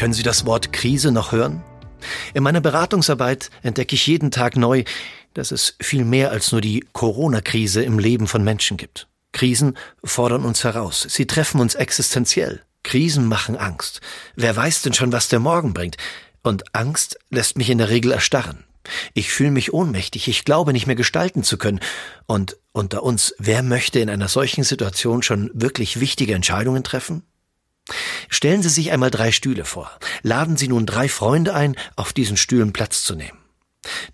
Können Sie das Wort Krise noch hören? In meiner Beratungsarbeit entdecke ich jeden Tag neu, dass es viel mehr als nur die Corona-Krise im Leben von Menschen gibt. Krisen fordern uns heraus. Sie treffen uns existenziell. Krisen machen Angst. Wer weiß denn schon, was der Morgen bringt? Und Angst lässt mich in der Regel erstarren. Ich fühle mich ohnmächtig, ich glaube nicht mehr gestalten zu können. Und unter uns, wer möchte in einer solchen Situation schon wirklich wichtige Entscheidungen treffen? Stellen Sie sich einmal drei Stühle vor. Laden Sie nun drei Freunde ein, auf diesen Stühlen Platz zu nehmen.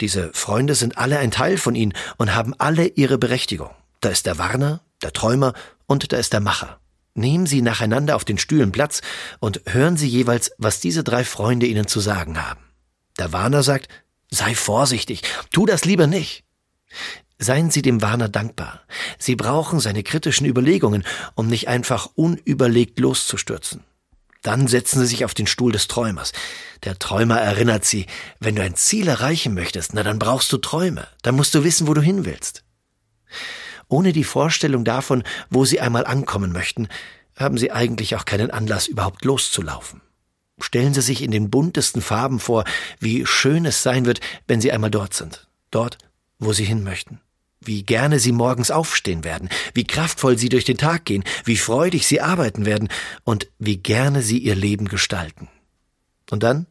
Diese Freunde sind alle ein Teil von Ihnen und haben alle ihre Berechtigung. Da ist der Warner, der Träumer und da ist der Macher. Nehmen Sie nacheinander auf den Stühlen Platz und hören Sie jeweils, was diese drei Freunde Ihnen zu sagen haben. Der Warner sagt, sei vorsichtig, tu das lieber nicht. Seien Sie dem Warner dankbar. Sie brauchen seine kritischen Überlegungen, um nicht einfach unüberlegt loszustürzen. Dann setzen Sie sich auf den Stuhl des Träumers. Der Träumer erinnert Sie, wenn du ein Ziel erreichen möchtest, na dann brauchst du Träume. Dann musst du wissen, wo du hin willst. Ohne die Vorstellung davon, wo Sie einmal ankommen möchten, haben Sie eigentlich auch keinen Anlass, überhaupt loszulaufen. Stellen Sie sich in den buntesten Farben vor, wie schön es sein wird, wenn Sie einmal dort sind. Dort, wo Sie hin möchten wie gerne sie morgens aufstehen werden, wie kraftvoll sie durch den Tag gehen, wie freudig sie arbeiten werden und wie gerne sie ihr Leben gestalten. Und dann?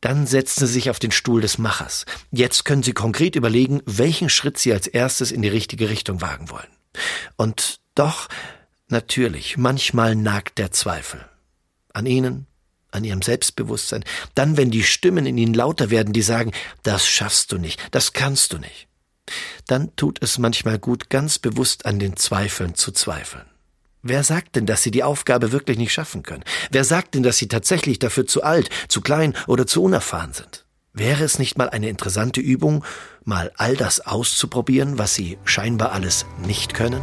Dann setzen sie sich auf den Stuhl des Machers. Jetzt können sie konkret überlegen, welchen Schritt sie als erstes in die richtige Richtung wagen wollen. Und doch, natürlich, manchmal nagt der Zweifel. An ihnen, an ihrem Selbstbewusstsein. Dann, wenn die Stimmen in ihnen lauter werden, die sagen, das schaffst du nicht, das kannst du nicht dann tut es manchmal gut, ganz bewusst an den Zweifeln zu zweifeln. Wer sagt denn, dass Sie die Aufgabe wirklich nicht schaffen können? Wer sagt denn, dass Sie tatsächlich dafür zu alt, zu klein oder zu unerfahren sind? Wäre es nicht mal eine interessante Übung, mal all das auszuprobieren, was Sie scheinbar alles nicht können?